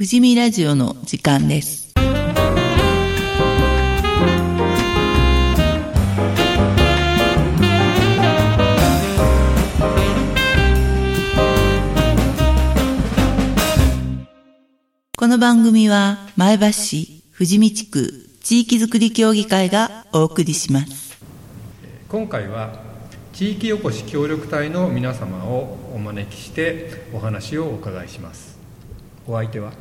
富士見ラジオの時間です。この番組は前橋市富士見地区地域づくり協議会がお送りします。今回は地域おこし協力隊の皆様をお招きしてお話をお伺いしますお相手は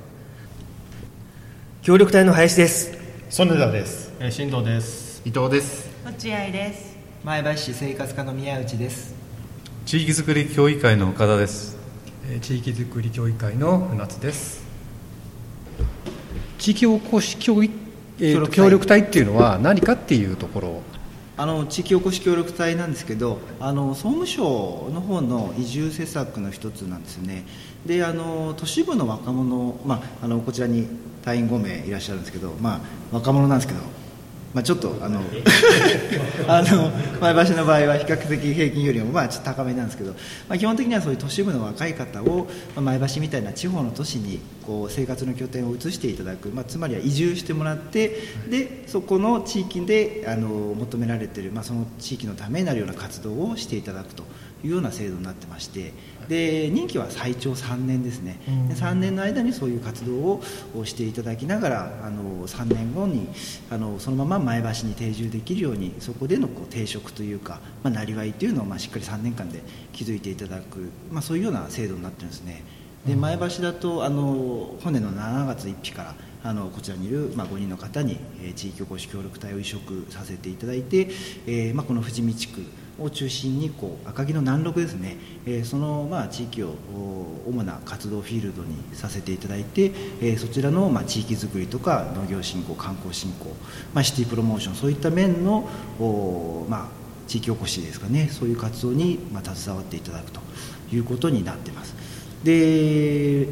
協力隊の林です。曽根田です。えー新藤です。伊藤です。落合です。前橋市生活課の宮内です。地域づくり協議会の岡田です。えー地域づくり協議会の船津です。地域おこし協議、えーと協協力力隊っていうのは何かっていうところを。あの地域おこし協力隊なんですけどあの総務省の方の移住施策の一つなんですよねであの都市部の若者、まあ、あのこちらに隊員5名いらっしゃるんですけど、まあ、若者なんですけど、まあ、ちょっとあの あの前橋の場合は比較的平均よりもまあちょっと高めなんですけど、まあ、基本的にはそういう都市部の若い方を、まあ、前橋みたいな地方の都市にこう生活の拠点を移していただく、まあ、つまりは移住してもらってでそこの地域であの求められている、まあ、その地域のためになるような活動をしていただくというような制度になってましてで任期は最長3年ですね、で3年の間にそういう活動をしていただきながらあの3年後にあのそのまま前橋に定住できるようにそこでのこう定職というか、まあ、なりわいというのをまあしっかり3年間で築いていただく、まあ、そういうような制度になってるんですね。で前橋だとあの本年の7月1日からあのこちらにいる、まあ、5人の方に、えー地域おこし協力隊を移植させていただいて、えーまあ、この富士見地区を中心にこう赤城の南麓ですね、えーその、まあ、地域を主な活動フィールドにさせていただいて、えーそちらの、まあ、地域づくりとか農業振興観光振興、まあ、シティプロモーションそういった面のお、まあ、地域おこしですかね。そういう活動に、まあ、携わっていただくということになってます。で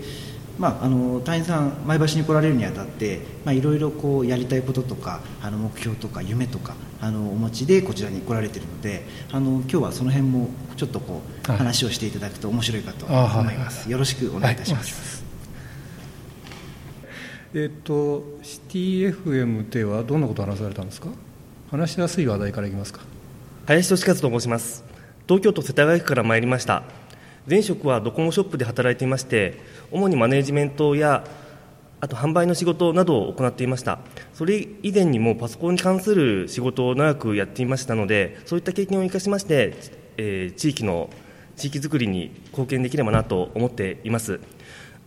まあ、あの隊員さん前橋に来られるにあたってまあいろいろこうやりたいこととかあの目標とか夢とかあのお持ちでこちらに来られているのであの今日はその辺もちょっとこうはい。話をしていただくと面白いかと思います、よろしくお願いいたします、えっ、とシティ FM ではどんなことを話されたんですか？話しやすい話題からいきますか。林俊和と申します。東京都世田谷区から参りました前職はドコモショップで働いていまして主にマネジメントやあと販売の仕事などを行っていました。それ以前にもパソコンに関する仕事を長くやっていましたのでそういった経験を生かしまして、えー地域の地域づくりに貢献できればなと思っています。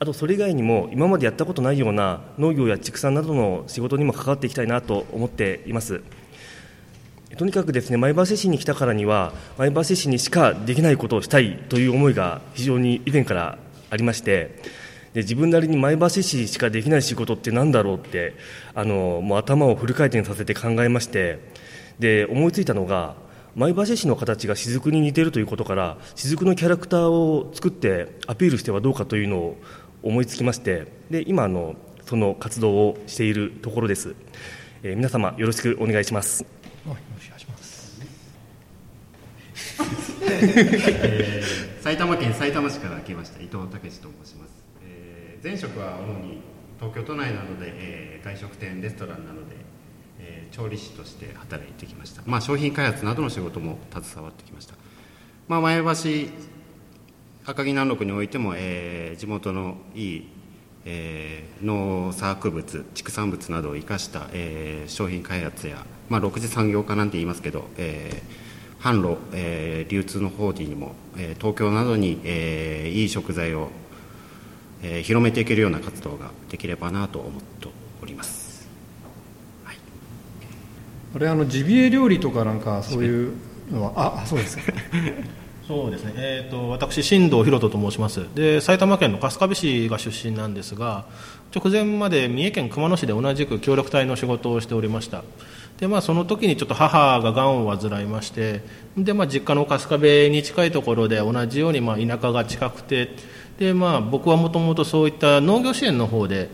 あとそれ以外にも今までやったことないような農業や畜産などの仕事にも関わっていきたいなと思っています。とにかくですね前橋市に来たからには前橋市にしかできないことをしたいという思いが非常に以前からありましてで自分なりに前橋市しかできない仕事って何だろうってあのもう頭をフル回転させて考えましてで思いついたのが前橋市の形が雫に似ているということから雫のキャラクターを作ってアピールしてはどうかというのを思いつきましてで今あのその活動をしているところです、え皆様よろしくお願いします。お願いします埼玉県埼玉市から来ました伊藤武と申します、えー前職は主に東京都内などで、えー外食店レストランなどで、えー調理師として働いてきました、まあ、商品開発などの仕事も携わってきました、まあ、前橋赤城南麓においても、えー地元のいい、えー農作物畜産物などを生かした、えー商品開発や、まあ、6次産業化なんて言いますけど、えー販路、えー流通の方にも、えー東京などに、えーいい食材を、えー広めていけるような活動ができればなと思っております、はい、あれあのジビエ料理とかなんかそういうのは？ああそうですか。そうですね、えー、と私、新藤博人と申します。で埼玉県の春日部市が出身なんですが直前まで三重県熊野市で同じく協力隊の仕事をしておりましたで、まあ、その時にちょっと母ががんを患いましてで、まあ、実家の春日部に近いところで同じようにまあ田舎が近くてで、まあ、僕はもともとそういった農業支援の方で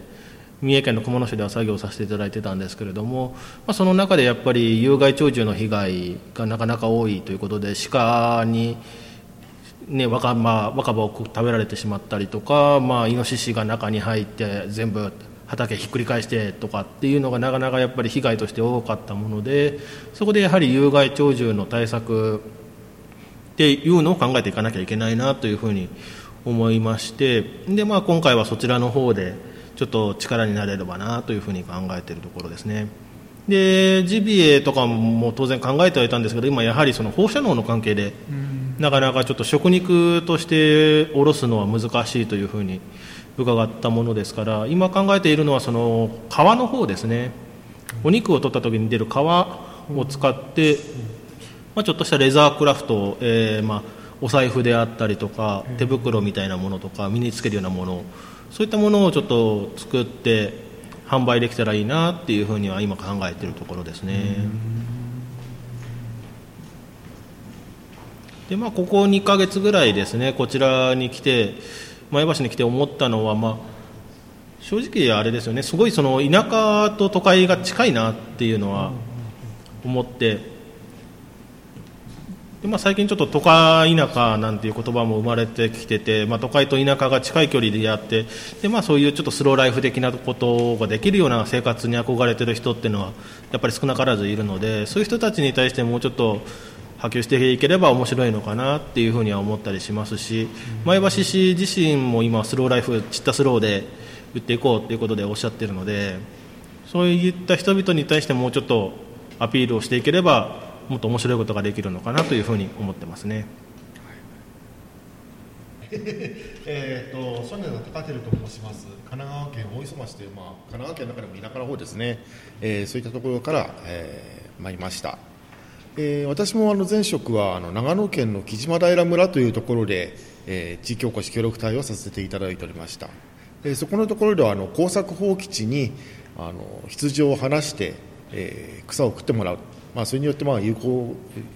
三重県の熊野市では作業させていただいてたんですけれども、まあ、その中でやっぱり有害鳥獣の被害がなかなか多いということで鹿にね、若葉若葉を食べられてしまったりとか、まあ、イノシシが中に入って全部畑ひっくり返してとかっていうのがなかなかやっぱり被害として多かったものでそこでやはり有害鳥獣の対策っていうのを考えていかなきゃいけないなというふうに思いましてで、まあ、今回はそちらの方でちょっと力になれればなというふうに考えているところですね。でジビエとかも当然考えてはいたんですけど今やはりその放射能の関係でなかなかちょっと食肉としておろすのは難しいというふうに伺ったものですから今考えているのはその皮の方ですねお肉を取った時に出る皮を使って、まあ、ちょっとしたレザークラフト、えー、まあお財布であったりとか手袋みたいなものとか身につけるようなものそういったものをちょっと作って販売できたらいいなっていうふうには今考えているところですね。でまあ、ここ2か月ぐらいですねこちらに来て前橋に来て思ったのは、まあ、正直あれですよね。すごいその田舎と都会が近いなっていうのは思って。で、まあ、最近ちょっと都会田舎なんていう言葉も生まれてきてて、まあ、都会と田舎が近い距離でやってで、まあ、そういうちょっとスローライフ的なことができるような生活に憧れてる人っていうのはやっぱり少なからずいるのでそういう人たちに対してもうちょっと波及していければ面白いのかなっていうふうには思ったりしますし前橋市自身も今スローライフちったスローで売っていこうということでおっしゃっているのでそういった人々に対してもうちょっとアピールをしていければもっと面白いことができるのかなというふうに思ってますね。えーと、少年の高照と申します神奈川県大磯町という、まあ、神奈川県の中でも田舎の方ですね、えー、そういったところから、えー、参りました。え、私もあの前職はあの長野県の木島平村というところで、えー、地域おこし協力隊をさせていただいておりました、えー、そこのところではあの耕作放棄地にあの羊を放して、えー、草を食ってもらう、まあ、それによってまあ有効、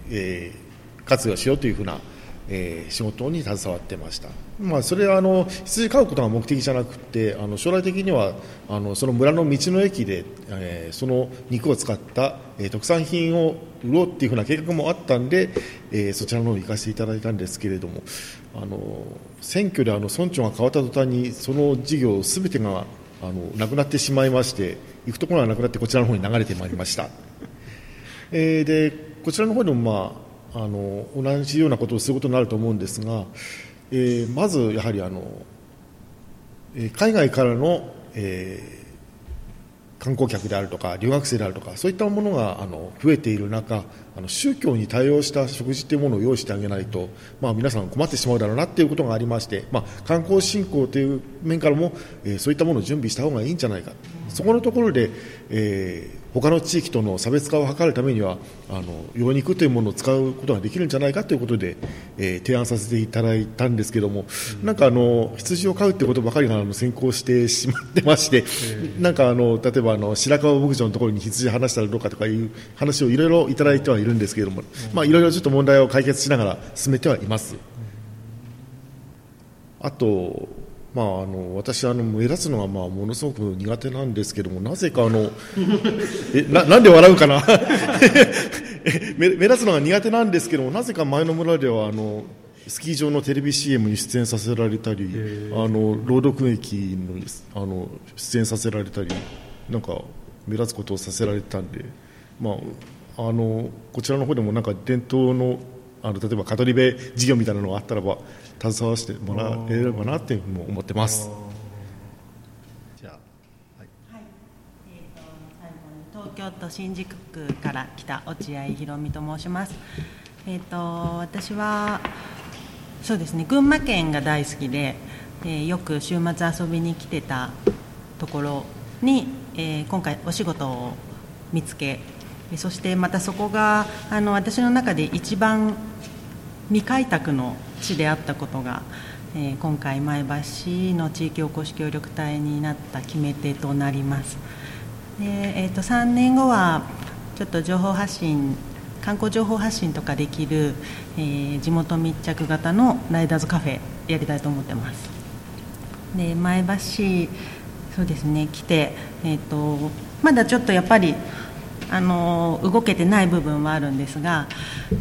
えー、活用しようというふうな、えー、仕事に携わってました、まあ、それはあの羊飼うことが目的じゃなくてあの将来的にはあのその村の道の駅で、えー、その肉を使った、えー、特産品を売ろうっていうふうな計画もあったんで、えー、そちらの方に行かせていただいたんですけれどもあの選挙であの村長が変わった途端にその事業すべてがあのなくなってしまいまして行くところがなくなってこちらの方に流れてまいりました、えー、でこちらの方でも、まあ、あの同じようなことをすることになると思うんですが、えー、まずやはりあのえ海外からの、えー観光客であるとか留学生であるとかそういったものがあの増えている中あの宗教に対応した食事というものを用意してあげないと、まあ、皆さん困ってしまうだろうなということがありまして、まあ、観光振興という面からも、えー、そういったものを準備した方がいいんじゃないか。そこのところで、えー、他の地域との差別化を図るためにはあの養肉というものを使うことができるんじゃないかということで、えー、提案させていただいたんですけども、うん、なんかあの羊を飼うということばかりがあの先行してしまってまして、えー、なんかあの例えばあの白川牧場のところに羊を放したらどうかとかいう話をいろいろいただいてはいるんですけれども、まあ、いろいろちょっと問題を解決しながら進めてはいます。あとまあ、あの私あの目立つのはまあものすごく苦手なんですけどもなぜかあの えななんで笑うかな？目目立つのが苦手なんですけどもなぜか前の村ではあのスキー場のテレビ CM に出演させられたりあの朗読劇のあの出演させられたりなんか目立つことをさせられたんで、まあ、あのこちらの方でもなんか伝統のあの例えば語り部事業みたいなのがあったらば携わしてもらえればなっていうふうに思ってます。じゃあ、はい。はい。えーと、最後に東京都新宿区から来た落合博美と申します。えっ、ー、と私はそうですね群馬県が大好きで、えー、よく週末遊びに来てたところに、えー、今回お仕事を見つけそしてまたそこがあの私の中で一番未開拓の地であったことが、えー、今回前橋の地域おこし協力隊になった決め手となります。で、えーと、3年後はちょっと情報発信観光情報発信とかできる、えー、地元密着型のライダーズカフェやりたいと思ってます。で前橋そうですね来て、えーとまだちょっとやっぱりあの動けてない部分はあるんですが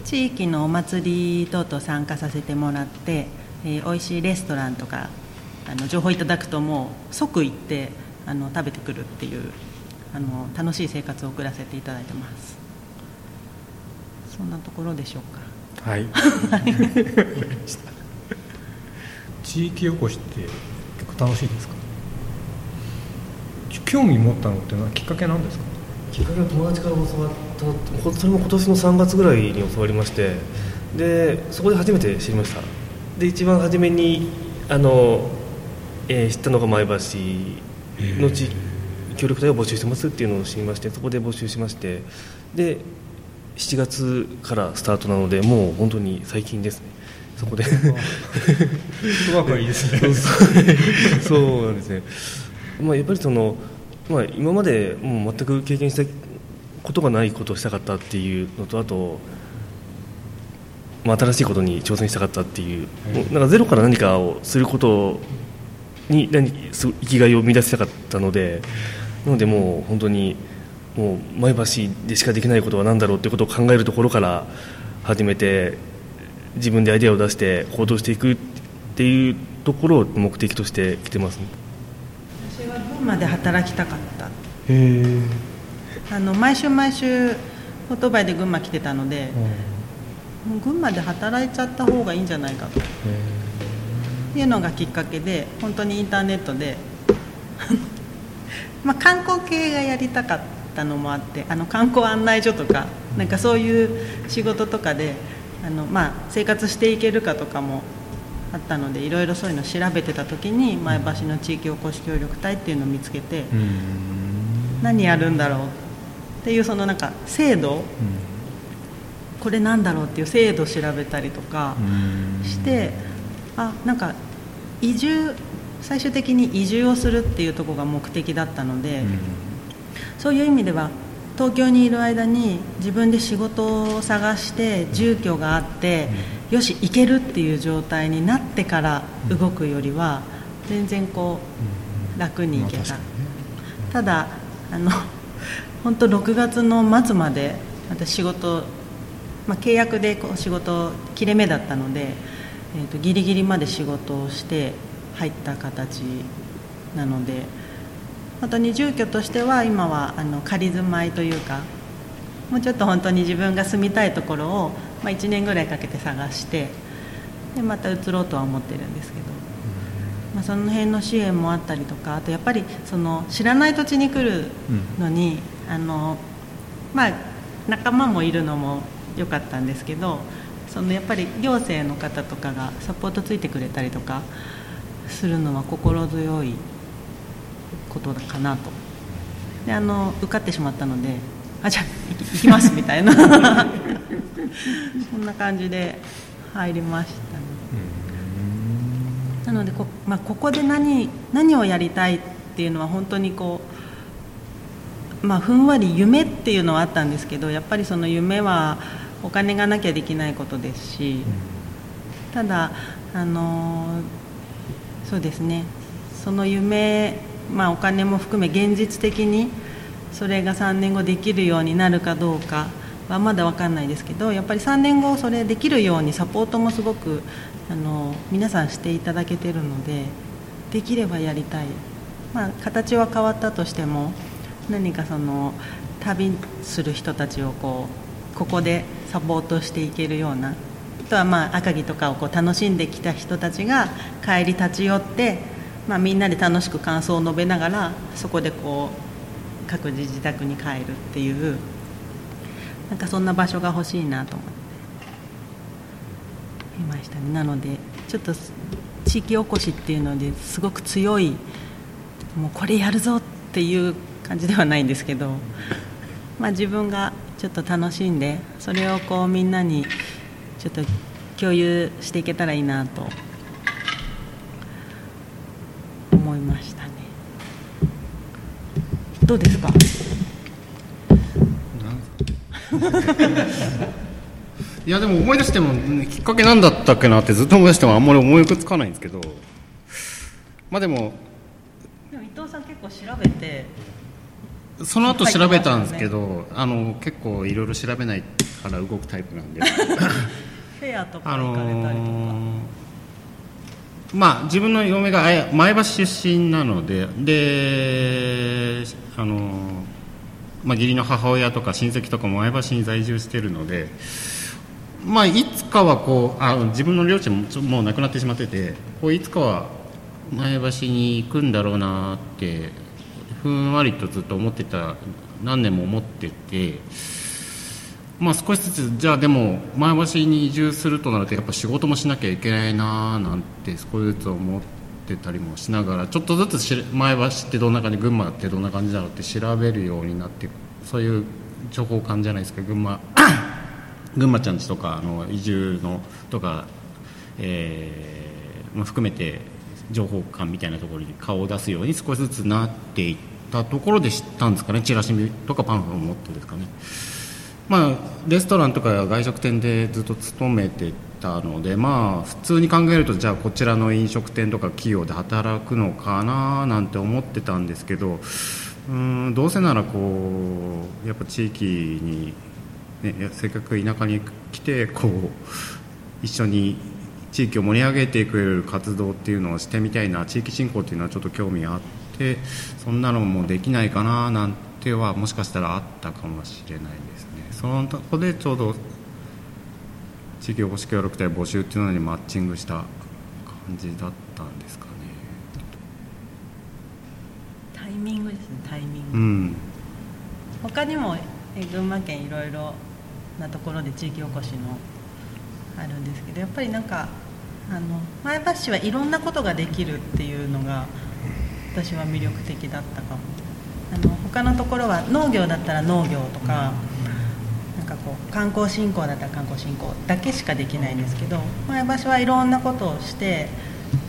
地域のお祭り等々参加させてもらって、えー、美味しいレストランとかあの情報いただくともう即行ってあの食べてくるっていうあの楽しい生活を送らせていただいてます。そんなところでしょうか。はい。地域おこしって結構楽しいですか？興味持ったのってのはきっかけなんですか？友達から教わったそれも今年の3月ぐらいに教わりましてでそこで初めて知りました。で一番初めにあの、えー、知ったのが前橋の地協力隊を募集してますっていうのを知りましてそこで募集しましてで7月からスタートなのでもう本当に最近ですね。そこで。若いいですね。そうなんですね、まあ、やっぱりその、まあ、今までもう全く経験したことがないことをしたかったっていうのとあと、まあ、新しいことに挑戦したかったっていう、なんかゼロから何かをすることに何生きがいを見出したかったのでなのでもう本当にもう前橋でしかできないことは何だろうってことを考えるところから始めて自分でアイデアを出して行動していくっていうところを目的として来てます、ね、私は群馬で働きたかった。へあの毎週毎週オートバイで群馬来てたので、もう群馬で働いちゃった方がいいんじゃないかと。いうのがきっかけで本当にインターネットで まあ観光系がやりたかったのもあってあの観光案内所とかなんかそういう仕事とかであの、まあ、生活していけるかとかもあったのでいろいろそういうのを調べてた時に前橋の地域おこし協力隊っていうのを見つけて何やるんだろうっていうそのなんか制度これなんだろうっていう制度を調べたりとかしてあなんか移住最終的に移住をするっていうところが目的だったのでそういう意味では東京にいる間に自分で仕事を探して住居があって、よし行けるっていう状態になってから動くよりは全然こう楽に行けた、ただあの 本当6月の末まで私仕事、まあ、契約でこう仕事切れ目だったので、えー、とギリギリまで仕事をして入った形なので。本当に住居としては今はあの仮住まいというかもうちょっと本当に自分が住みたいところを、まあ、1年ぐらいかけて探してでまた移ろうとは思ってるんですけど、まあ、その辺の支援もあったりとかあとやっぱりその知らない土地に来るのに、あのまあ、仲間もいるのも良かったんですけどそのやっぱり行政の方とかがサポートついてくれたりとかするのは心強いことかなと。であの受かってしまったのであじゃあ行きますみたいな。そんな感じで入りましたね。なのでこ,、まあ、ここで何何をやりたいっていうのは本当にこうまあふんわり夢っていうのはあったんですけどやっぱりその夢はお金がなきゃできないことですしただあのそうですね。その夢まあ、お金も含め現実的にそれが3年後できるようになるかどうかはまだ分かんないですけどやっぱり3年後それできるようにサポートもすごくあの皆さんしていただけてるのでできればやりたい、まあ、形は変わったとしても何かその旅する人たちをこうここでサポートしていけるようなあとはまあ赤城とかをこう楽しんできた人たちが帰り立ち寄ってまあ、みんなで楽しく感想を述べながらそこでこう各自自宅に帰るっていうなんかそんな場所が欲しいなと思って。いましたね。なのでちょっと地域おこしっていうのですごく強いもうこれやるぞっていう感じではないんですけど、まあ、自分がちょっと楽しんでそれをこうみんなにちょっと共有していけたらいいなと思いました。どうですか？いやでも思い出してもきっかけ何だったっけなってずっと思い出してもあんまり思いつかないんですけど。まあでもでも伊藤さん結構調べて。その後調べたんですけど、あの結構いろいろ調べないから動くタイプなんで。フェアとか行かれたりとか、あのー、まあ自分の嫁が前橋出身なのでであの、まあ、義理の母親とか親戚とかも前橋に在住しているのでまあ、いつかはこうあ自分の両親ももう亡くなってしまっててこういつかは前橋に行くんだろうなってふんわりとずっと思ってた何年も思ってて、まあ、少しずつじゃあでも前橋に移住するとなるとやっぱ仕事もしなきゃいけないななんて少しずつ思ってたりもしながらちょっとずつ前橋ってどんな感じ群馬ってどんな感じだろうって調べるようになってそういう情報感じゃないですか。群馬 群馬ちゃんちとかあの移住のとか、えーまあ、含めて情報館みたいなところに顔を出すように少しずつなっていったところで知ったんですかね。チラシとかパンフを持ってですかね。まあレストランとか外食店でずっと勤めてたのでまあ普通に考えるとじゃあこちらの飲食店とか企業で働くのかななんて思ってたんですけどうんどうせならこうやっぱ地域にね、せっかく田舎に来てこう一緒に地域を盛り上げてくれる活動っていうのをしてみたいな地域振興っていうのはちょっと興味あってそんなのもできないかななんてはもしかしたらあったかもしれないですね。そのとこでちょうど地域おこし協力隊募集っていうのにマッチングした感じだったんですかね。タイミングですねタイミング、うん、他にも群馬県いろいろなところで地域おこしのあるんですけどやっぱりなんかあの前橋市はいろんなことができるっていうのが私は魅力的だったかもあの他のところは農業だったら農業とかなんかこう観光振興だったら観光振興だけしかできないんですけど前橋はいろんなことをして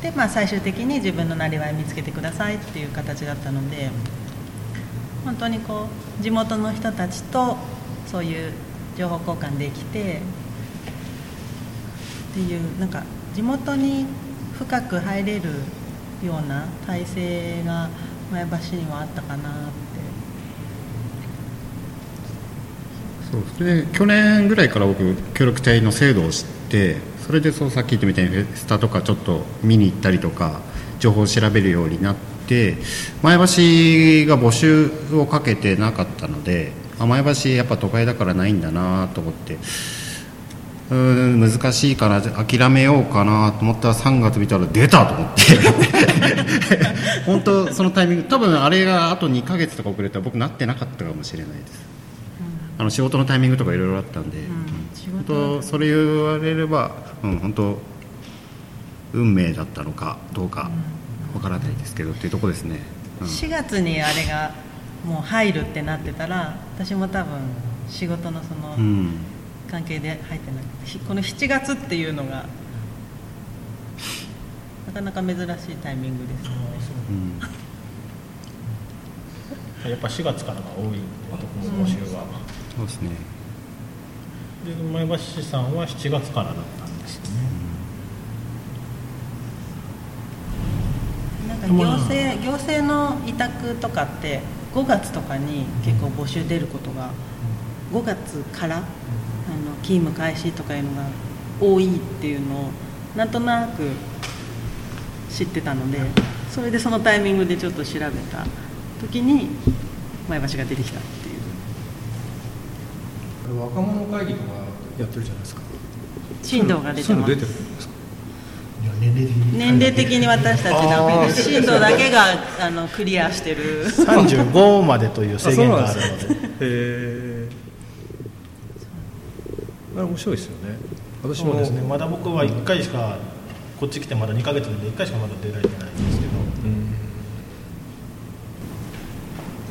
で、まあ、最終的に自分のなりわい見つけてくださいっていう形だったので本当にこう地元の人たちとそういう情報交換できてっていうなんか地元に深く入れるような体制が前橋にはあったかなって。そうで去年ぐらいから僕協力隊の制度を知ってそれでそうさっき言ったみたいにフェスタとかちょっと見に行ったりとか情報を調べるようになって前橋が募集をかけてなかったのであ前橋やっぱ都会だからないんだなと思ってうん難しいから諦めようかなと思ったら3月見たら出たと思って。本当そのタイミング多分あれがあと2か月とか遅れたら僕なってなかったかもしれないです、うん、あの仕事のタイミングとかいろいろあったんで、うん、本当それ言われれば、うん、本当運命だったのかどうかわからないですけどっていうとこですね、うん、4月にあれがもう入るってなってたら私も多分仕事のその、うん関係で入ってないこの7月っていうのがなかなか珍しいタイミングですね、うん、やっぱ4月からが多い募集は、そうですね。で前橋市さんは7月からだったんですね、なんか行政行政の委託とかって5月とかに結構募集出ることが5月からあの勤務開始とかいうのが多いっていうのをなんとなく知ってたのでそれでそのタイミングでちょっと調べた時に前橋が出てきたっていう。若者会議とかやってるじゃないですか。振動が出てます。年齢的に。私たちなんか振動だけがあのクリアしてる。35までという制限があるので。へえあれ面白いですよね。私もですね。まだ僕は1回しかこっち来てまだ2か月で1回しかまだ出られてないんですけど、う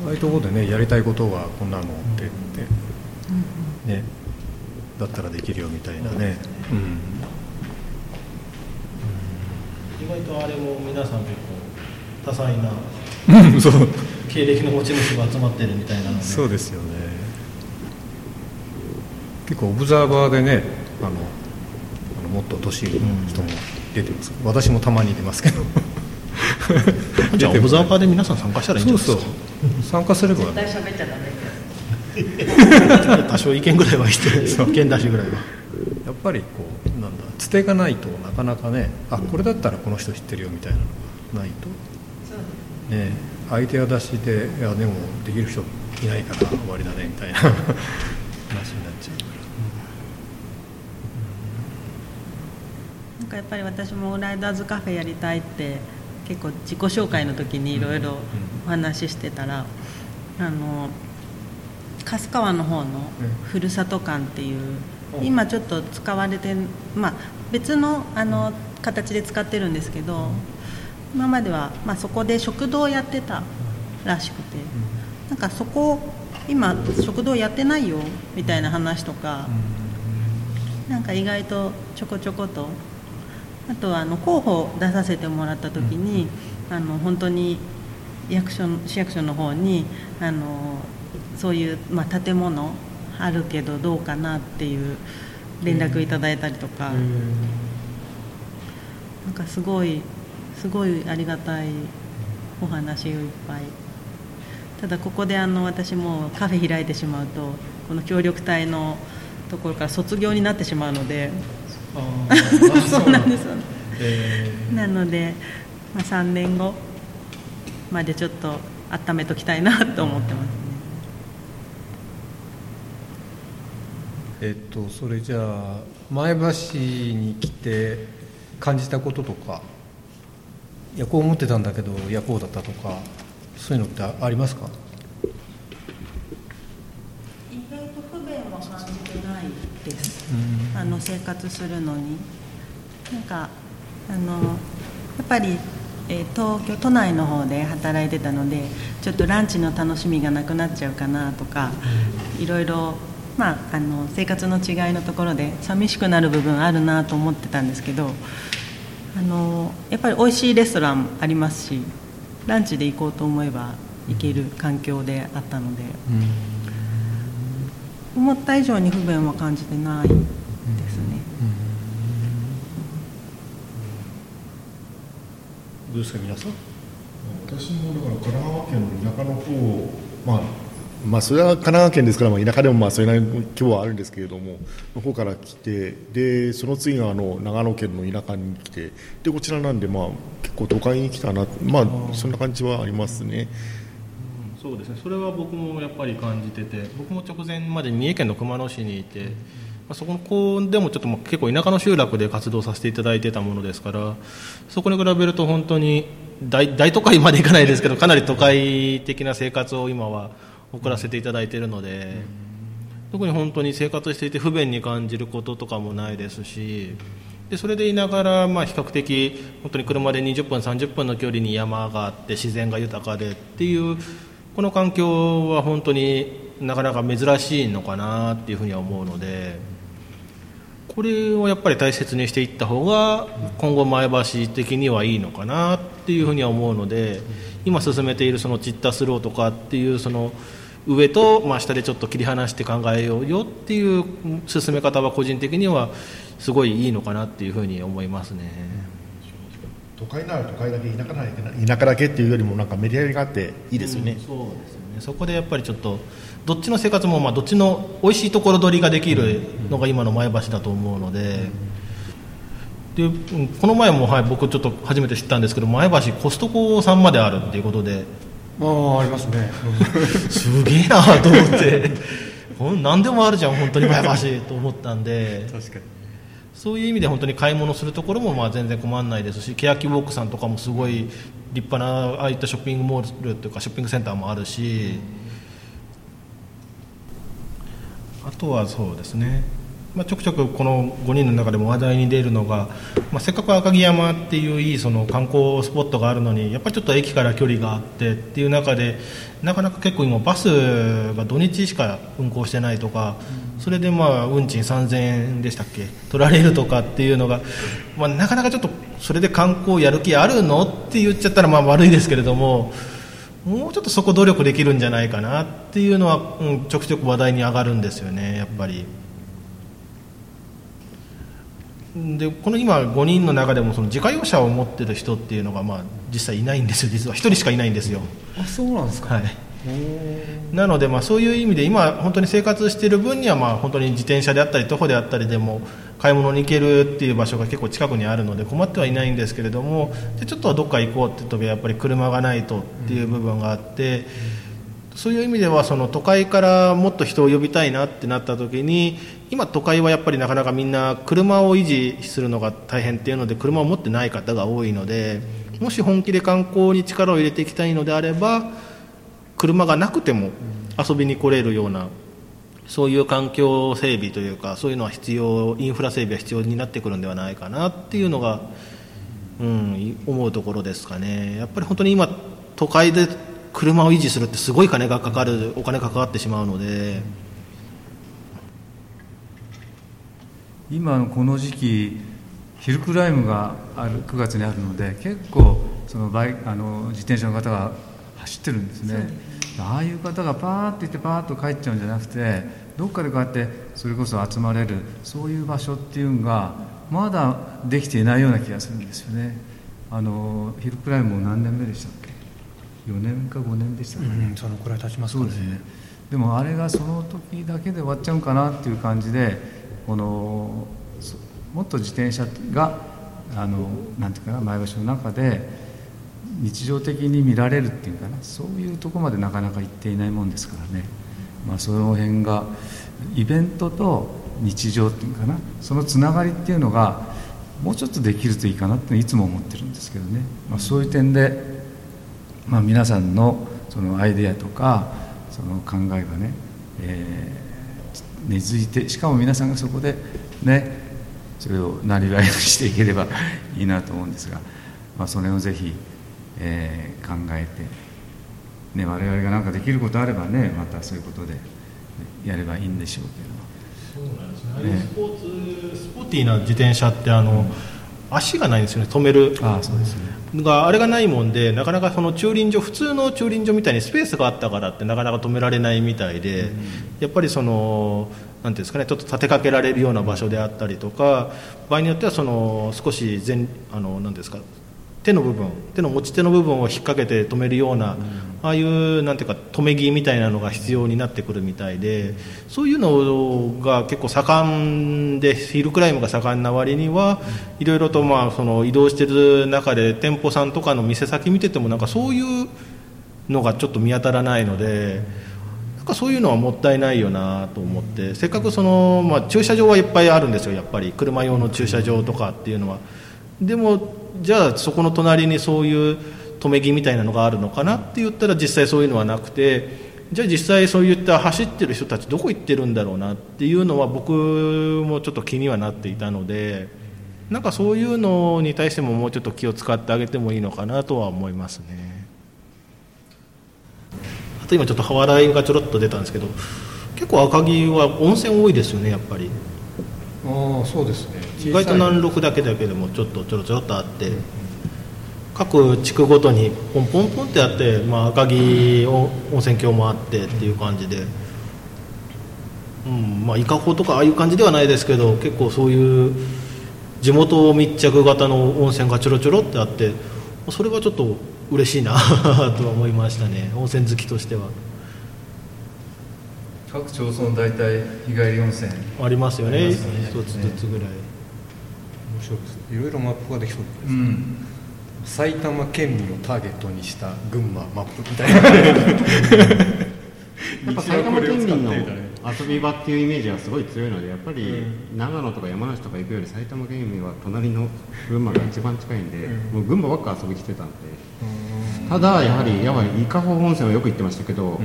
ん、ああいうところでねやりたいことはこんなのって言って、うん、ねだったらできるよみたいなね、うん、意外とあれも皆さん結構多彩な経歴の持ち主が集まってるみたいなのでそうですよね結構オブザーバーでねあのあのもっと年上の人も出てます、うん、私もたまに出ますけど。じゃあオブザーバーで皆さん参加したらいいんじゃないですか？そうそう。参加すれば。絶対喋っちゃダメ 多少意見ぐらいはして 意見出しぐらいは。やっぱりこうなんだつてがないとなかなかねあこれだったらこの人知ってるよみたいなのがないと、ね、アイデア出しでいやでもできる人いないから終わりだねみたいな話になっちゃうから。なんかやっぱり私もライダーズカフェやりたいって結構自己紹介の時にいろいろお話ししてたら、あの春川の方のふるさと館っていう、今ちょっと使われてまあ別のあの形で使ってるんですけど、今までは、まあ、そこで食堂をやってたらしくて、なんかそこ今食堂やってないよみたいな話とか、なんか意外とちょこちょことあとはあの候補出させてもらった時に、あの本当に役所市役所の方にあのそういう、まあ、建物あるけどどうかなっていう連絡いただいたりとか、なんかすごいすごいありがたいお話をいっぱい。ただここであの私もカフェ開いてしまうとこの協力隊のところから卒業になってしまうので そうなんですよ、なので、まあ、3年後までちょっと温めときたいなと思ってますね。えっとそれじゃあ前橋に来て感じたこととかいやこう思ってたんだけどいやこうだったとかそういうのってありますか意外と不便は感じてないです、あの生活するのに。なんかあのやっぱり、えー東京都内の方で働いてたのでちょっとランチの楽しみがなくなっちゃうかなとか、いろいろ、まあ、あの生活の違いのところで寂しくなる部分あるなと思ってたんですけどあのやっぱり美味しいレストランありますしランチで行こうと思えば行ける環境であったので。思った以上に不便は感じてないですね、どうですか皆さん？私もだから神奈川県の田舎の方まあまあそれは神奈川県ですから、まあ、田舎でもまあそれなりの規模はあるんですけれどもの方から来てでその次があの長野県の田舎に来てでこちらなんで、まあ、結構都会に来たなまあそんな感じはありますね。そうですね。それは僕もやっぱり感じてて僕も直前まで三重県の熊野市にいて、まあ、そこの子でもちょっと結構田舎の集落で活動させていただいてたものですからそこに比べると本当に大大都会まで行かないですけどかなり都会的な生活を今は送らせていただいているので、特に本当に生活していて不便に感じることとかもないですしでそれでいながら、まあ、比較的本当に車で20分30分の距離に山があって自然が豊かでっていうこの環境は本当になかなか珍しいのかなっていうふうには思うのでこれをやっぱり大切にしていった方が今後前橋的にはいいのかなっていうふうには思うので今進めているそのチッタスローとかっていうその上とまあ下でちょっと切り離して考えようよっていう進め方は個人的にはすごいいいのかなっていうふうに思いますね。都会なら都会だけ田舎なら田舎だけっていうよりもなんかメディアがあっていいですよね、そうですよねそこでやっぱりちょっとどっちの生活もまあどっちの美味しいところ取りができるのが今の前橋だと思うので。でうんこの前も、はい、僕ちょっと初めて知ったんですけど前橋コストコさんまであるっていうことで。ああありますね。すげえなと思って。何でもあるじゃん本当に前橋と思ったんで。確かに。そういう意味で本当に買い物するところもまあ全然困らないですし欅ウォークさんとかもすごい立派なああいったショッピングモールというかショッピングセンターもあるしあとはそうですね、まあ、ちょくちょくこの5人の中でも話題に出るのが、まあ、せっかく赤城山っていういいその観光スポットがあるのにやっぱりちょっと駅から距離があってっていう中でなかなか結構今バスが土日しか運行してないとか、それでまあ運賃3000円でしたっけ？取られるとかっていうのが、まあ、なかなかちょっとそれで観光やる気あるの？って言っちゃったらまあ悪いですけれどももうちょっとそこ努力できるんじゃないかなっていうのは、うん、ちょくちょく話題に上がるんですよねやっぱり。でこの今5人の中でもその自家用車を持ってる人っていうのがまあ実際いないんですよ実は1人しかいないんですよ。あそうなんですか、はい、なので、まあ、そういう意味で今本当に生活している分には、まあ、本当に自転車であったり徒歩であったりでも買い物に行けるっていう場所が結構近くにあるので困ってはいないんですけれどもでちょっとどっか行こうって時はやっぱり車がないとっていう部分があって。そういう意味ではその都会からもっと人を呼びたいなってなった時に今都会はやっぱりなかなかみんな車を維持するのが大変っていうので車を持ってない方が多いのでもし本気で観光に力を入れていきたいのであれば車がなくても遊びに来れるようなそういう環境整備というかそういうのは必要インフラ整備は必要になってくるんではないかなっていうのが、うん、思うところですかね。やっぱり本当に今都会で車を維持するってすごい金がかかるお金がかかってしまうので。今のこの時期ヒルクライムがある9月にあるので結構そのバイあの自転車の方が走ってるんですねああいう方がパーッと行ってパーッと帰っちゃうんじゃなくてどっかでこうやってそれこそ集まれるそういう場所っていうのがまだできていないような気がするんですよね。あのヒルクライムも何年目でしたっけ？4年か5年でしたかね、うん、そのくらい経ちますかね。ね。でもあれがその時だけで終わっちゃうかなっていう感じでこのもっと自転車があのなんていうかな前橋の中で日常的に見られるっていうかな。そういうとこまでなかなか行っていないもんですからね、まあ、その辺がイベントと日常っていうかな。そのつながりっていうのがもうちょっとできるといいかなっていつも思ってるんですけどね、まあ、そういう点でまあ、皆さんのそのアイデアとかその考えがね、えー、根付いてしかも皆さんがそこでねそれをなりわいにしていければいいなと思うんですが、まあ、それをぜひ、えー、考えて、ね、我々が何かできることあればねまたそういうことでやればいいんでしょうけど。そうなんですね、ね、スポーツスポーティーな自転車ってあの、うん、足がないんですよね止める。あそうですね。があれがないもんでなかなかその駐輪場普通の駐輪場みたいにスペースがあったからってなかなか止められないみたいで、うん、やっぱりそのなんていうんですかねちょっと立てかけられるような場所であったりとか場合によってはその少し前あのなんですか手の部分手の持ち手の部分を引っ掛けて止めるような、うん、ああいうなんていうか止め木みたいなのが必要になってくるみたいでそういうのが結構盛んでヒルクライムが盛んな割にはいろいろとまあその移動してる中で店舗さんとかの店先見ててもなんかそういうのがちょっと見当たらないので。なんかそういうのはもったいないよなと思ってせっかくその、まあ、駐車場はいっぱいあるんですよやっぱり。車用の駐車場とかっていうのはでもじゃあそこの隣にそういう止め木みたいなのがあるのかなって言ったら実際そういうのはなくてじゃあ実際そういった走ってる人たちどこ行ってるんだろうなっていうのは僕もちょっと気にはなっていたのでなんかそういうのに対してももうちょっと気を使ってあげてもいいのかなとは思いますね。あと今ちょっと羽笑いがちょろっと出たんですけど結構赤城は温泉多いですよねやっぱり。ああそうですね。意外と南麓だけだけでもちょっとちょろちょろっとあって、各地区ごとにポンポンポンってあって、まあ、赤城温泉郷もあってっていう感じで、うんまあ、伊香保とかああいう感じではないですけど結構そういう地元密着型の温泉がちょろちょろってあってそれはちょっと嬉しいなとは思いましたね。温泉好きとしては。各町村大体日帰り温泉。ありますよね。一、つずつぐらい、面白いですねいろいろマップができそうです。ね、うん、埼玉県民をターゲットにした群馬マップみたいな。やっぱ埼玉県民の遊び場っていうイメージはすごい強いのでやっぱり長野とか山梨とか行くより埼玉県民は隣の群馬が一番近いんで、もう群馬ばっか遊び来てたんで、ただやはりやばい伊香保温泉はよく行ってましたけど、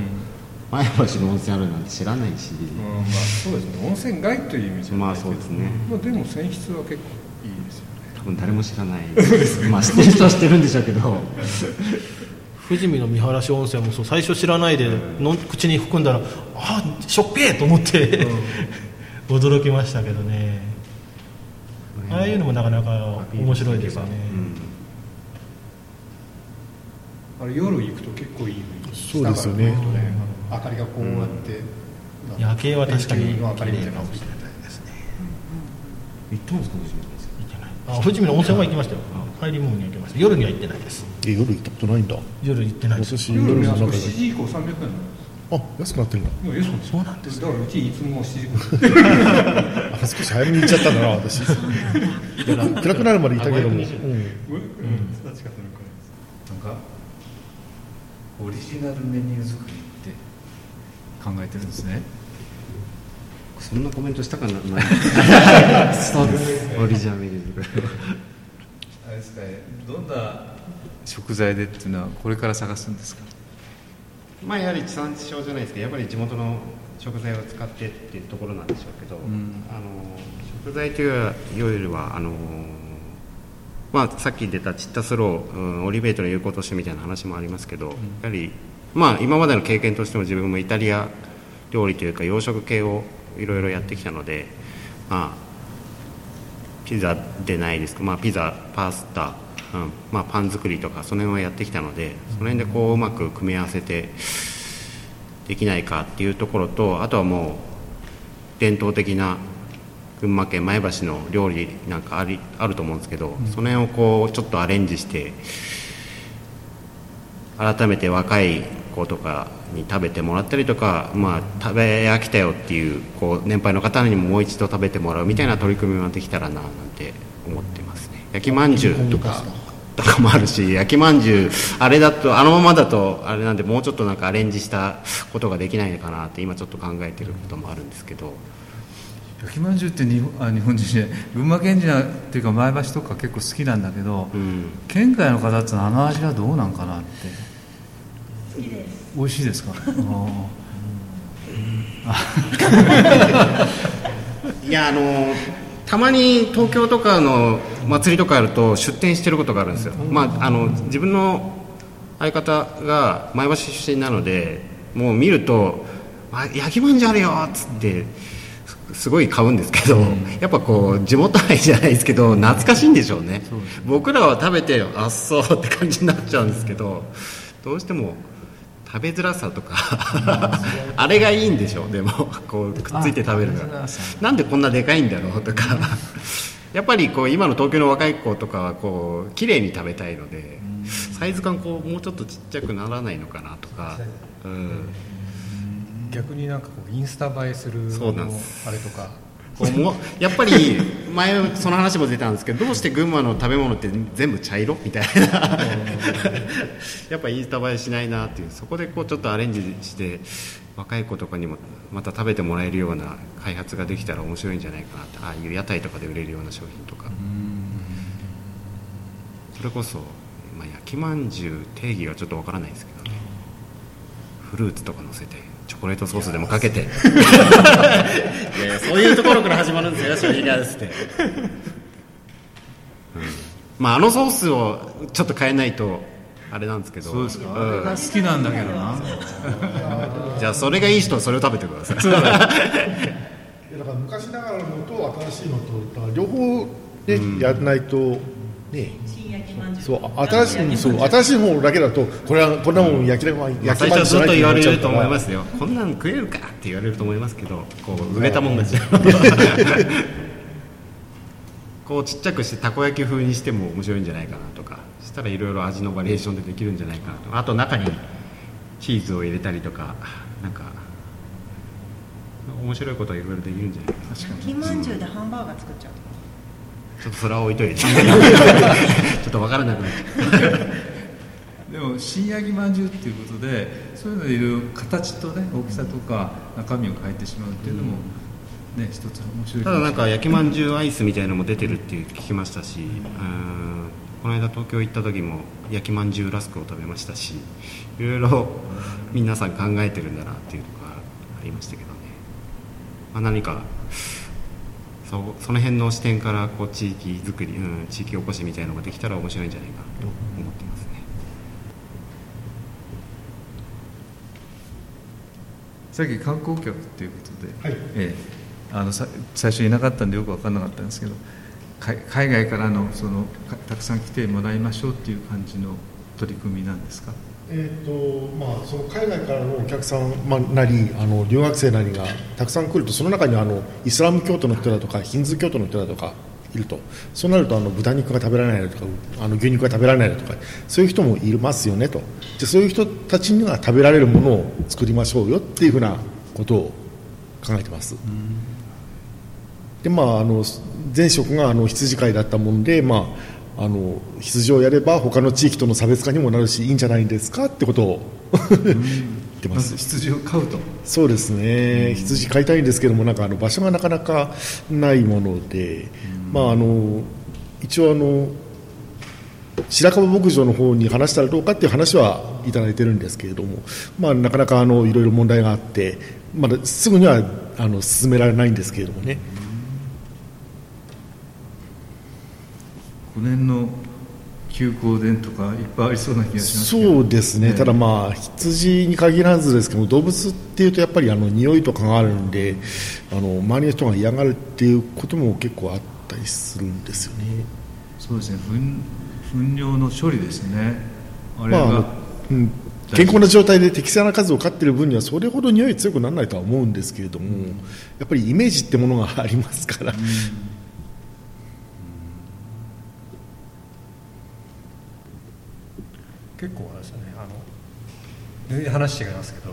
前橋の温泉あるなんて知らないし、まあ、そうですね。温泉街という意味じゃまあそうですね、まあ、でも泉質は結構いいですよね。多分誰も知らない。まあ知ってる人は知ってるんでしょうけど。富士見の見晴らし温泉もそう最初知らないでの口に含んだらあしょっぺーと思って驚きましたけどね。ああいうのもなかなか面白いですよね、うん、あれ夜行くと結構いいそうですよね明かりがこうやって、うん、夜景は確かにの明かりみたいなですね、行ったんですか行ってない。あ富士見の温泉は行きましたよ。帰りもには行きました。夜には行ってないです。え夜行ったことないんだ。夜行ってないです。私夜の中で7時以降300円あ安くなってるんだ。そうなんですだからうちいつも7時あ少し早めに行っちゃったんだな私。暗くなるまでいたけども、うん。うん、なんかオリジナルメニュー作り考えてるんですね。そんなコメントしたかな？ない。そうですオリジナルメニあれですかねどんな食材でっていうのはこれから探すんですか？まあやはり地産地消じゃないですけどやっぱり地元の食材を使ってっていうところなんでしょうけど、ん。あの食材というよりはあのまあ、さっき出たチッタスロー、うんオリベートの有効としてみたいな話もありますけど、やはり、まあ、今までの経験としても自分もイタリア料理というか洋食系をいろいろやってきたので、まあ、ピザでないですけど、まあ、ピザパスタ、うんまあ、パン作りとかその辺はやってきたのでその辺でこううまく組み合わせてできないかっていうところとあとはもう伝統的な群馬県前橋の料理なんかありあると思うんですけど、その辺をこうちょっとアレンジして改めて若い子とかに食べてもらったりとか、まあ、食べ飽きたよっていうこう年配の方にももう一度食べてもらうみたいな取り組みもできたらななんて思ってますね。焼きまんじゅうとかとかもあるし焼きまんじゅうあれだとあのままだとあれなんでもうちょっとなんかアレンジしたことができないのかなって今ちょっと考えてることもあるんですけど。焼きまんじゅうって日本あ日本人で群馬県人っていうか前橋とか結構好きなんだけど、うん。県外の方ってのはあの味はどうなんかなって。好きです。美味しいですか？いやあのたまに東京とかの祭りとかあると出店してることがあるんですよ、まあ、あの自分の相方が前橋出身なのでもう見ると「あ焼きまんじゅうあるよ」っつってすすごい買うんですけど、やっぱこう地元愛じゃないですけど懐かしいんでしょうね。僕らは食べてあっそうって感じになっちゃうんですけどどうしても食べづらさとかあれがいいんでしょうでも。こうくっついて食べるからなんでこんなでかいんだろうとか。やっぱりこう今の東京の若い子とかはこう綺麗に食べたいのでサイズ感こうもうちょっとちっちゃくならないのかなとか、うん、逆になんかこうインスタ映えするそうなんです。あれとか。やっぱり前その話も出たんですけどどうして群馬の食べ物って全部茶色？みたいな。やっぱインスタ映えしないなっていう。そこでこうちょっとアレンジして若い子とかにもまた食べてもらえるような開発ができたら面白いんじゃないかなって。ああいう屋台とかで売れるような商品とか。それこそ、まあ、焼きまんじゅう定義はちょっとわからないですけどね。フルーツとか乗せてチョコレートソースでもかけて。いやいやそういうところから始まるんですよ。商品開発って、うん。まああのソースをちょっと変えないとあれなんですけど。そうですか、ん。あれが好きなんだけどな。じゃあそれがいい人はそれを食べてください。いやだから昔ながらのと新しいのと両方ね、やらないとね。新焼きまんそう新しいそう新しい方だけだとこれはこんなもん焼きまんまあ焼き最初はずっと言われると思いすますよこんなん食えるかって言われると思いますけどこう売れたもんですよ。こうちっちゃくしてたこ焼き風にしても面白いんじゃないかなとかそしたらいろいろ味のバリエーションでできるんじゃないかなとあと中にチーズを入れたりとかなんか面白いことはいろいろできるんじゃないかな。焼きまんじゅうでハンバーガー作っちゃうちょっとそれは置いといて。ちょっと分からなくなっちゃう。でも新焼きまんじゅうっていうことでそういうのでいろいろ形とね大きさとか中身を変えてしまうっていうのもね一つ面白いただなんか焼きまんじゅうアイスみたいなのも出てるっていう聞きましたしうんこの間東京行った時も焼きまんじゅうラスクを食べましたしいろいろ皆さん考えてるんだなっていうのがありましたけどね、まあ、何かそうその辺の視点からこう地域づくり、うん、地域おこしみたいなのができたら面白いんじゃないかなと思ってますね。さっき観光客っていうことで、ええあのさ最初いなかったんでよく分からなかったんですけどか海外からのそのかたくさん来てもらいましょうっていう感じの取り組みなんですか？えーとまあ、その海外からのお客さん、まあ、なりあの留学生なりがたくさん来るとその中にはあのイスラム教徒の人だとかヒンズー教徒の人だとかいると。そうなるとあの豚肉が食べられないとかあの牛肉が食べられないとかそういう人もいますよねと。でそういう人たちには食べられるものを作りましょうよっていうふうなことを考えてます。でまあ、あの前職があの羊飼いだったもんで、まあ、あの羊をやれば他の地域との差別化にもなるしいいんじゃないですかってことを言ってます。羊を飼うと。そうですね。羊飼いたいんですけどもなんかあの場所がなかなかないもので、まあ、あの一応あの白樺牧場の方に話したらどうかっていう話はいただいてるんですけれども、まあ、なかなかあのいろいろ問題があってまだすぐにはあの進められないんですけれどもね。5年の休校伝とかいっぱいありそうな気がしますそうですね、ただまあ羊に限らずですけど動物っていうとやっぱりあの匂いとかがあるんであの周りの人が嫌がるっていうことも結構あったりするんですよね。そうですね。糞糞尿の処理ですね。あれが、まあうん、健康な状態で適正な数を飼っている分にはそれほど匂い強くならないとは思うんですけれども、うん、やっぱりイメージってものがありますから、うん結構ですね。あの全然話違いますけど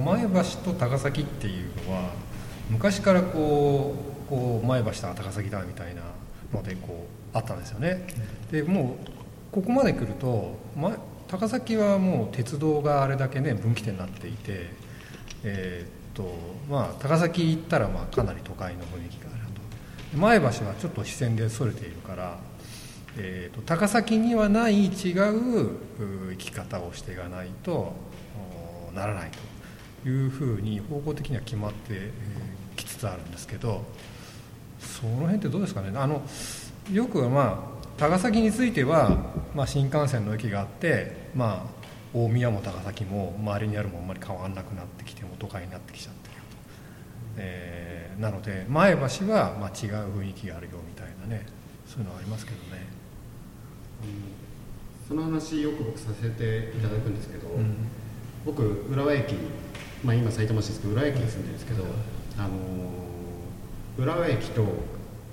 前橋と高崎っていうのは昔からこうこう前橋と高崎だみたいなのでこうあったんですよね。でもうここまで来ると、ま、高崎はもう鉄道があれだけね分岐点になっていてえー、っとまあ高崎行ったらまあかなり都会の雰囲気があると。前橋はちょっと視線でそれているからえーと、高崎にはない違う生き方をしていかないとならないというふうに方向的には決まってきつつあるんですけどその辺ってどうですかねあのよくまあ高崎については、まあ、新幹線の駅があって、まあ、大宮も高崎も周りにあるもあんまり変わらなくなってきても都会になってきちゃってると、えー、なので前橋はまあ違う雰囲気があるよみたいなねそういうのはありますけどね。その話よく僕させていただくんですけど、うん、僕浦和駅、まあ、今埼玉市ですけど浦和駅に住んでるんですけど、あの浦和駅と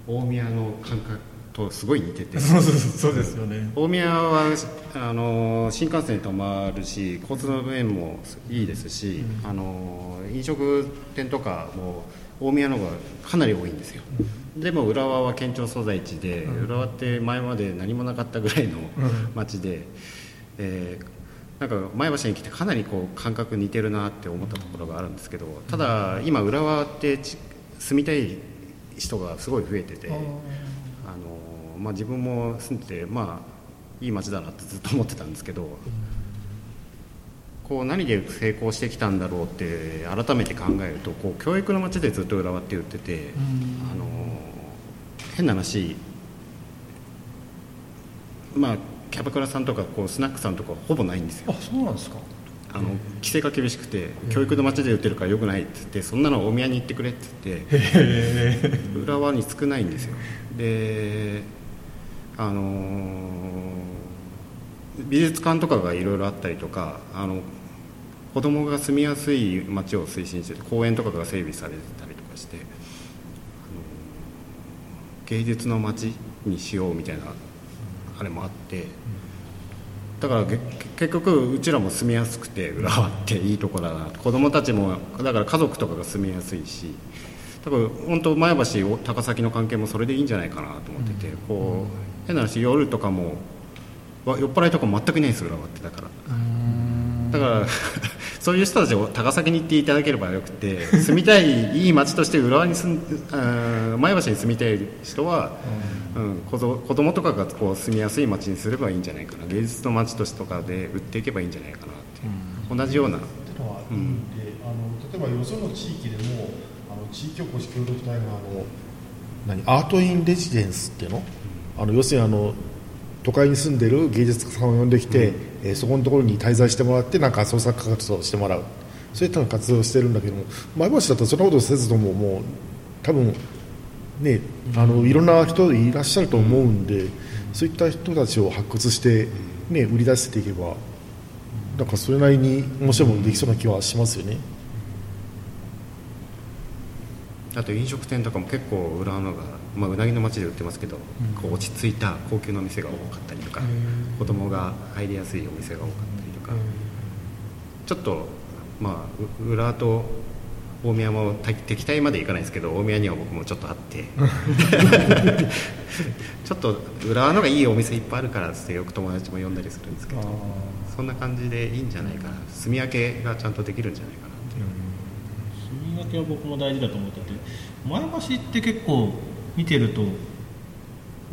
大宮の感覚とすごい似てて。そうですよね。大宮はあの新幹線止まるし交通の便もいいですし、うん、あの飲食店とかも大宮の方がかなり多いんですよ、うん、でも浦和は県庁所在地で、うん、浦和って前まで何もなかったぐらいの街で、うん、えー、なんか前橋に来てかなりこう感覚似てるなって思ったところがあるんですけどただ今浦和って住みたい人がすごい増えてて、あのまあ、自分も住んでてまあいい街だなってずっと思ってたんですけど。こう何で成功してきたんだろうって改めて考えるとこう教育の街でずっと浦和って言ってて、あの変な話まあキャバクラさんとかこうスナックさんとかほぼないんですよ。あそうなんですか。あの規制が厳しくて教育の街で売ってるからよくないって言ってそんなの大宮に行ってくれって言って浦和に少ないんですよ。であの美術館とかがいろいろあったりとかあの子供が住みやすい街を推進してて公園とかが整備されてたりとかして芸術の街にしようみたいなあれもあってだから結局うちらも住みやすくて浦和っていいとこだな。子供たちもだから家族とかが住みやすいし多分本当前橋高崎の関係もそれでいいんじゃないかなと思ってて、こう変な話夜とかも酔っ払いとか全くいないんです浦和って。だからだから そういう人たちを高崎に行っていただければよくて 住みたいいい街として浦和に住ん前橋に住みたい人は、うん、子供とかがこう住みやすい街にすればいいんじゃないかな。芸術の街としてとかで売っていけばいいんじゃないかなって、う。ん、同じような。ってのはあるんで、あの例えばよその地域でもあの地域おこし協力隊があの何アート・イン・レジデンスっていうの？あの要するにあの都会に住んでる芸術家さんを呼んできて、うん、えー、そこのところに滞在してもらってなんか創作活動をしてもらう。そういった活動をしてるんだけども前橋だとそんなことせずとももう多分ねあのいろんな人いらっしゃると思うんで、うん、そういった人たちを発掘して、ね、売り出していけばなんかそれなりに面白いものできそうな気はしますよね。あと飲食店とかも結構浦和のが、まあ、うなぎの町で売ってますけど、こう落ち着いた高級なお店が多かったりとか、子供が入りやすいお店が多かったりとか、ちょっとまあ浦和と大宮も敵対までいかないですけど大宮には僕もちょっとあって ちょっと浦和のがいいお店いっぱいあるからってよく友達も呼んだりするんですけどそんな感じでいいんじゃないかな住み分けがちゃんとできるんじゃないかなって。いう、住み分けは僕も大事だと思ってて前橋って結構見てると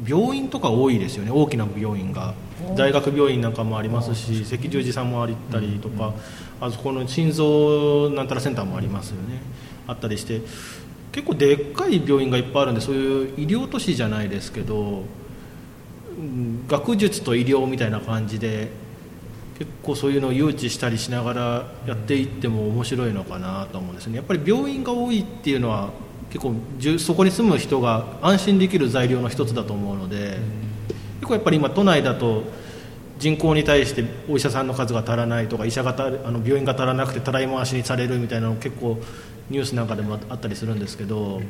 病院とか多いですよね。大きな病院が。大学病院なんかもありますし赤十字さんもあったりとか、あそこの心臓なんたらセンターもありますよね。あったりして結構でっかい病院がいっぱいあるんでそういう医療都市じゃないですけど学術と医療みたいな感じで結構そういうのを誘致したりしながらやっていっても面白いのかなと思うんですね。やっぱり病院が多いっていうのは結構そこに住む人が安心できる材料の一つだと思うので、結構やっぱり今都内だと人口に対してお医者さんの数が足らないとか医者があの病院が足らなくてたらい回しにされるみたいなの結構ニュースなんかでもあったりするんですけど、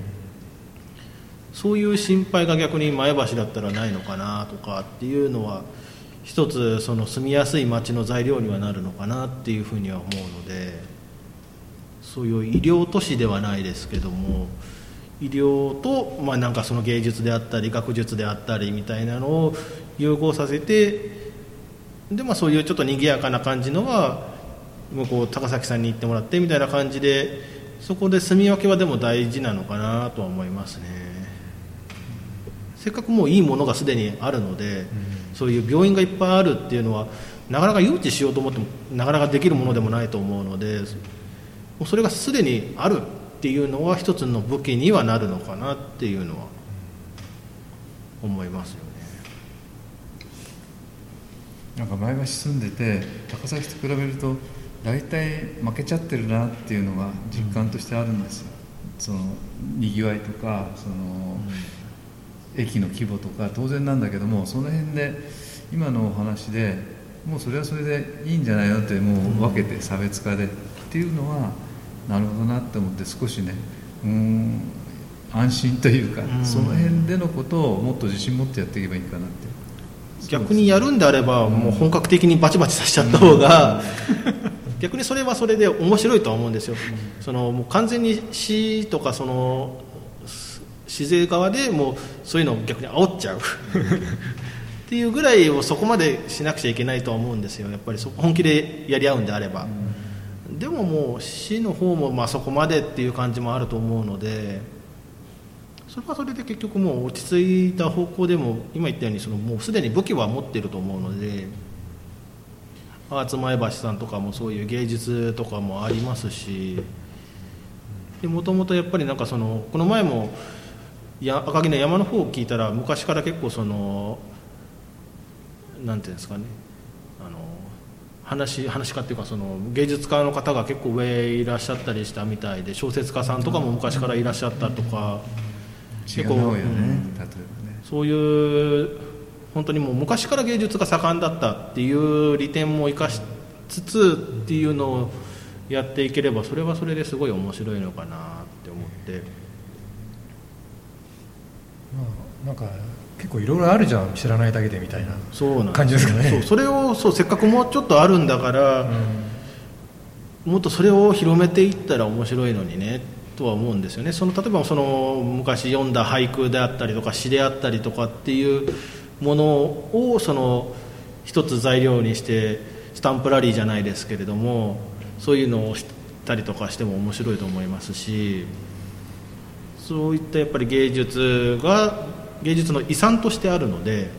そういう心配が逆に前橋だったらないのかなとかっていうのは一つその住みやすい街の材料にはなるのかなっていうふうには思うのでそういう医療都市ではないですけども医療と、まあ、なんかその芸術であったり学術であったりみたいなのを融合させてで、まあ、そういうちょっと賑やかな感じのは向こう高崎さんに行ってもらってみたいな感じでそこで住み分けはでも大事なのかなとは思いますね。せっかくもういいものがすでにあるので、うん、そういう病院がいっぱいあるっていうのはなかなか誘致しようと思ってもなかなかできるものでもないと思うのでうそれがすでにあるっていうのは一つの武器にはなるのかなっていうのは思いますよね。なんか前橋住んでて高崎と比べると大体負けちゃってるなっていうのが実感としてあるんですよ、うん、そのにぎわいとかその、うん、駅の規模とか当然なんだけどもその辺で今のお話でもうそれはそれでいいんじゃないのってもう分けて差別化でっていうのはなるほどなって思って少しねうん安心というか、うん、その辺でのことをもっと自信持ってやっていけばいいかなって。逆にやるんであれば、もう本格的にバチバチさせちゃった方が、逆にそれはそれで面白いとは思うんですよ、そのもう完全に市とかその市税側でもうそういうのを逆に煽っちゃう。っていうぐらいをそこまでしなくちゃいけないとは思うんですよ。やっぱり本気でやり合うんであれば。でももう市の方もまあそこまでっていう感じもあると思うのでそれはそれで結局もう落ち着いた方向でも今言ったようにそのもうすでに武器は持ってると思うのでアーツ前橋さんとかもそういう芸術とかもありますしもともとやっぱりなんかそのこの前もや赤城の山の方を聞いたら昔から結構そのなんていうんですかね話話家っていうかその芸術家の方が結構上いらっしゃったりしたみたいで小説家さんとかも昔からいらっしゃったとか、結構、ねうん、そういう本当にもう昔から芸術が盛んだったっていう利点も生かしつつっていうのをやっていければそれはそれですごい面白いのかなって思って。まあ、なんか結構いろいろあるじゃん知らないだけでみたいな感じですかね。そうそれをそうせっかくもうちょっとあるんだから、うん、もっとそれを広めていったら面白いのにねとは思うんですよね。その例えばその昔読んだ俳句であったりとか詩であったりとかっていうものをその一つ材料にしてスタンプラリーじゃないですけれどもそういうのをしたりとかしても面白いと思いますしそういったやっぱり芸術が芸術の遺産としてあるので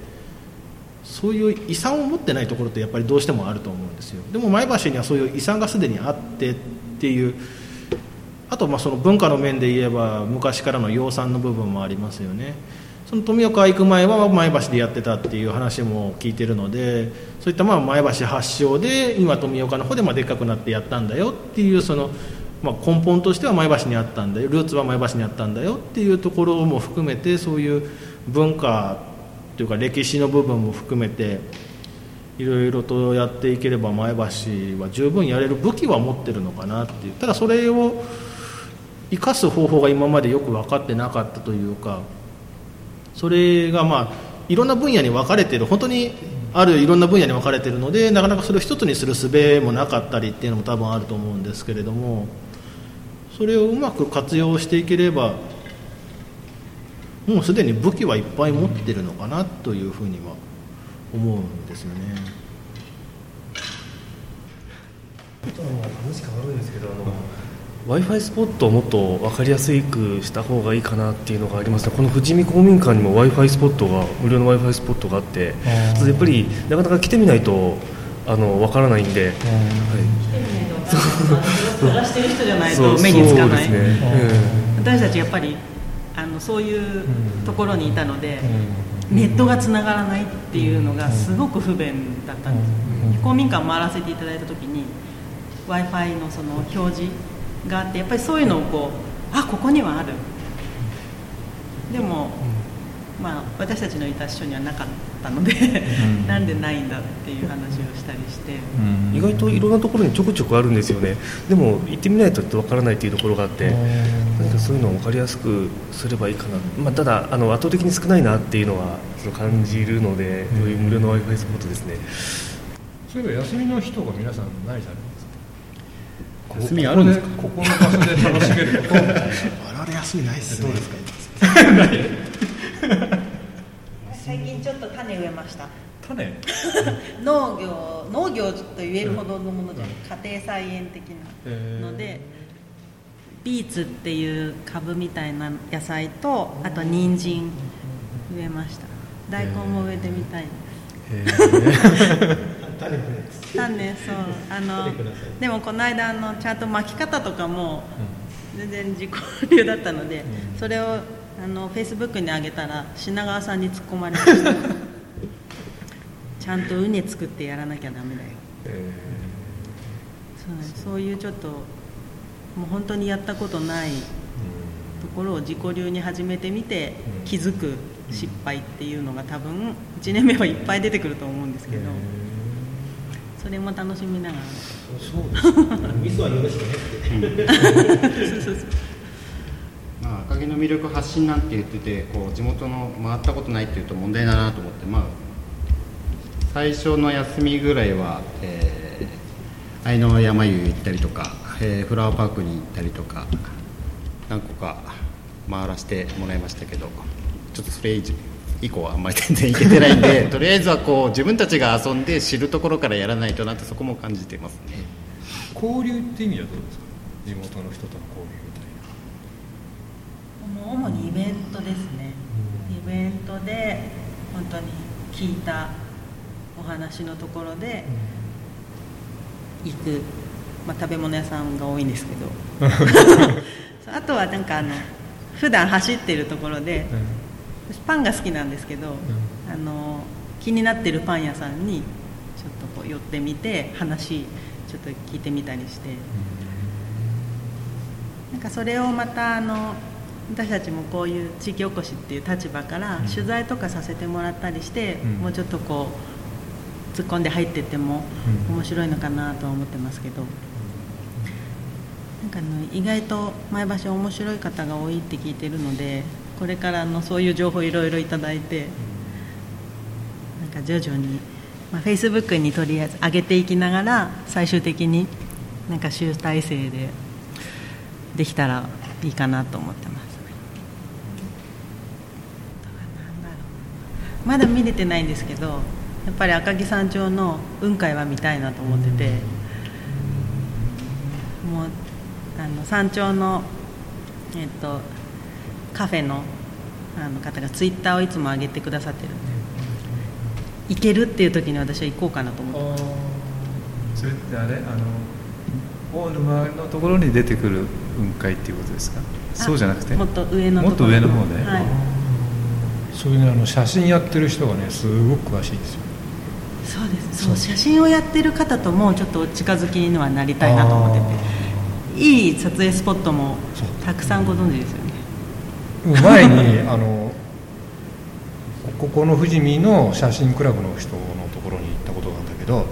そういう遺産を持ってないところってやっぱりどうしてもあると思うんですよ。でも前橋にはそういう遺産がすでにあってっていうあとまあその文化の面で言えば昔からの養蚕の部分もありますよね。その富岡行く前は前橋でやってたっていう話も聞いてるのでそういったまあ前橋発祥で今富岡の方でまあでっかくなってやったんだよっていうそのまあ、根本としては前橋にあったんだよ。ルーツは前橋にあったんだよっていうところも含めてそういう文化というか歴史の部分も含めていろいろとやっていければ前橋は十分やれる武器は持ってるのかなっていう。ただそれを生かす方法が今までよく分かってなかったというかそれがまあいろんな分野に分かれてる。本当にあるいろんな分野に分かれてるのでなかなかそれを一つにする術もなかったりっていうのも多分あると思うんですけれどもそれをうまく活用していければもうすでに武器はいっぱい持ってるのかなというふうには思うんですよね。話変わるんですけどあの w i f i スポットをもっと分かりやすくした方がいいかなっていうのがありますね。この富士見公民館にも w i f i スポットが無料の w i f i スポットがあってやっぱりなかなか来てみないとあの分からないんで、はい、探してる人じゃないと目につかない、ね。私たちやっぱりあのそういうところにいたので、ネットがつながらないっていうのがすごく不便だったんです、公民館回らせていただいた時に w i f i のその表示があってやっぱりそういうのをこうあここにはある。でも、まあ、私たちのいた秘書にはなかったのでなんでないんだっていう話をしたりして、意外といろんなところにちょくちょくあるんですよね。でも行ってみないとわからないっていうところがあって何かそういうのを分かりやすくすればいいかな、まあ、ただあの圧倒的に少ないなっていうのは感じるので、こういう無料の w i f i スポットですね。そういえば休みの日とか皆さん何される休みあるんですか？ここの場所で楽しめること。我々休みないっすね。どうですか？最近ちょっと種植えました。種？農業農業と言えるほどのものじゃない、家庭菜園的なのでビーツっていう株みたいな野菜とあと人参植えました。大根も植えてみたいです。種そう。あのでもこの間あのちゃんと巻き方とかも全然自己流だったので、うん、それをあのフェイスブックに上げたら品川さんに突っ込まれました。ちゃんと畝作ってやらなきゃダメだよ、えー、そうそういうちょっともう本当にやったことないところを自己流に始めてみて気づく失敗っていうのが多分1年目はいっぱい出てくると思うんですけど。えーそれも楽しみながら。そうですミスは許して。ねまあ、赤城の魅力発信なんて言っててこう地元の回ったことないっていうと問題だなと思って、まあ、最初の休みぐらいは、えー、愛の山湯行ったりとか、えー、フラワーパークに行ったりとか何個か回らせてもらいましたけどちょっとそれ以上以降はあんまり全然いけてないんで とりあえずはこう自分たちが遊んで知るところからやらないとなってそこも感じてますね。交流って意味はどうですか？地元の人との交流もう主にイベントですね、イベントで本当に聞いたお話のところで行く、まあ、食べ物屋さんが多いんですけど。あとはなんかあの普段走ってるところで、私パンが好きなんですけど、うん、あの気になってるパン屋さんにちょっとこう寄ってみて話ちょっと聞いてみたりして、うん、なんかそれをまたあの私たちもこういう地域おこしっていう立場から取材とかさせてもらったりして、うん、もうちょっとこう突っ込んで入ってっても面白いのかなとは思ってますけど。なんかの意外と前橋面白い方が多いって聞いてるのでこれからのそういう情報いろいろいただいてなんか徐々に、まあ、フェイスブックにとりあえず上げていきながら最終的になんか集大成でできたらいいかなと思ってまだ見れてないんですけどやっぱり赤城山頂の雲海は見たいなと思っててもうあの山頂のえっとカフェのあの方がツイッターをいつも上げてくださってるんで行けるっていう時に私は行こうかなと思って。それってあれ？あの大沼のところに出てくる雲海っていうことですか？そうじゃなくて？もっと上のもっと上の方で、はい、そういうねあの写真やってる人がねすごく詳しいですよ。そうです。そう。写真をやってる方ともちょっと近づきにはなりたいなと思ってて。いい撮影スポットもたくさんご存知ですよね。前にあの ここの富士見の写真クラブの人のところに行ったことがあるんだけど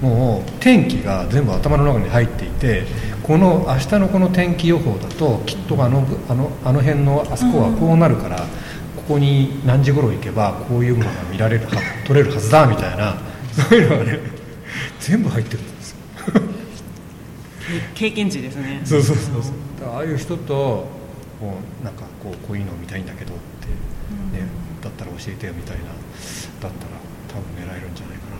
もう天気が全部頭の中に入っていてこの明日のこの天気予報だときっとあのあのあの辺のあそこはこうなるから、ここに何時頃行けばこういうものが見られるは取れるはずだみたいな そういうのがね全部入ってるんですよ。経験値ですね。そうそうそうそう。ああいう人とこうなんかこうこういうのを見たいんだけどって、ね、だったら教えてよみたいなだったら多分狙えるんじゃないかな。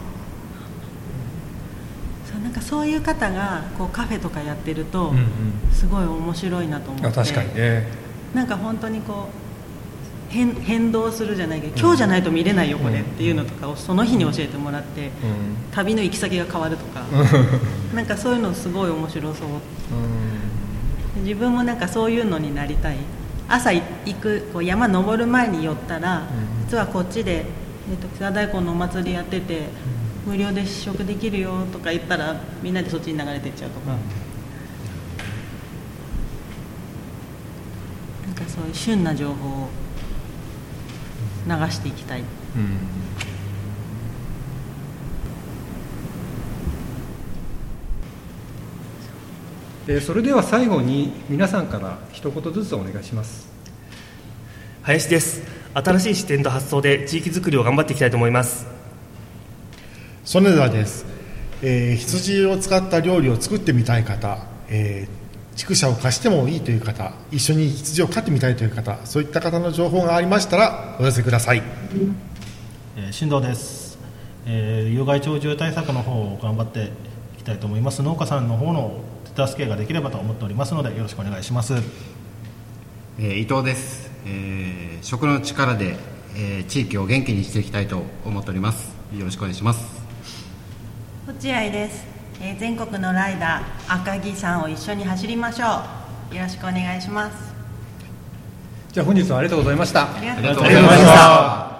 そうなんかそういう方がこうカフェとかやってると、うんうん。すごい面白いなと思って。あ確かにね。なんか本当にこう変変動するじゃないけど、今日じゃないと見れないよこれ。っていうのとかをその日に教えてもらって、旅の行き先が変わるとか、なんかそういうのすごい面白そう。自分もなんかそういうのになりたい。朝い行くこう山登る前に寄ったら、実はこっちで、えっと北大根のお祭りやってて、無料で試食できるよとか言ったらみんなでそっちに流れてっちゃうとか、なんかそういう旬な情報を流していきたい。でそれでは最後に皆さんから一言ずつお願いします。林です。新しい視点と発想で地域づくりを頑張っていきたいと思います。曽根田です、えー羊を使った料理を作ってみたい方、えー畜舎を貸してもいいという方一緒に羊を飼ってみたいという方そういった方の情報がありましたらお寄せください。えー新藤です、えー有害鳥獣対策の方を頑張っていきたいと思います。農家さんの方の手助けができればと思っておりますのでよろしくお願いします。えー伊藤です、えー食の力で、えー地域を元気にしていきたいと思っております。よろしくお願いします。落合です、えー全国のライダー赤城さんを一緒に走りましょう。よろしくお願いします。じゃあ本日はありがとうございました。ありがとうございました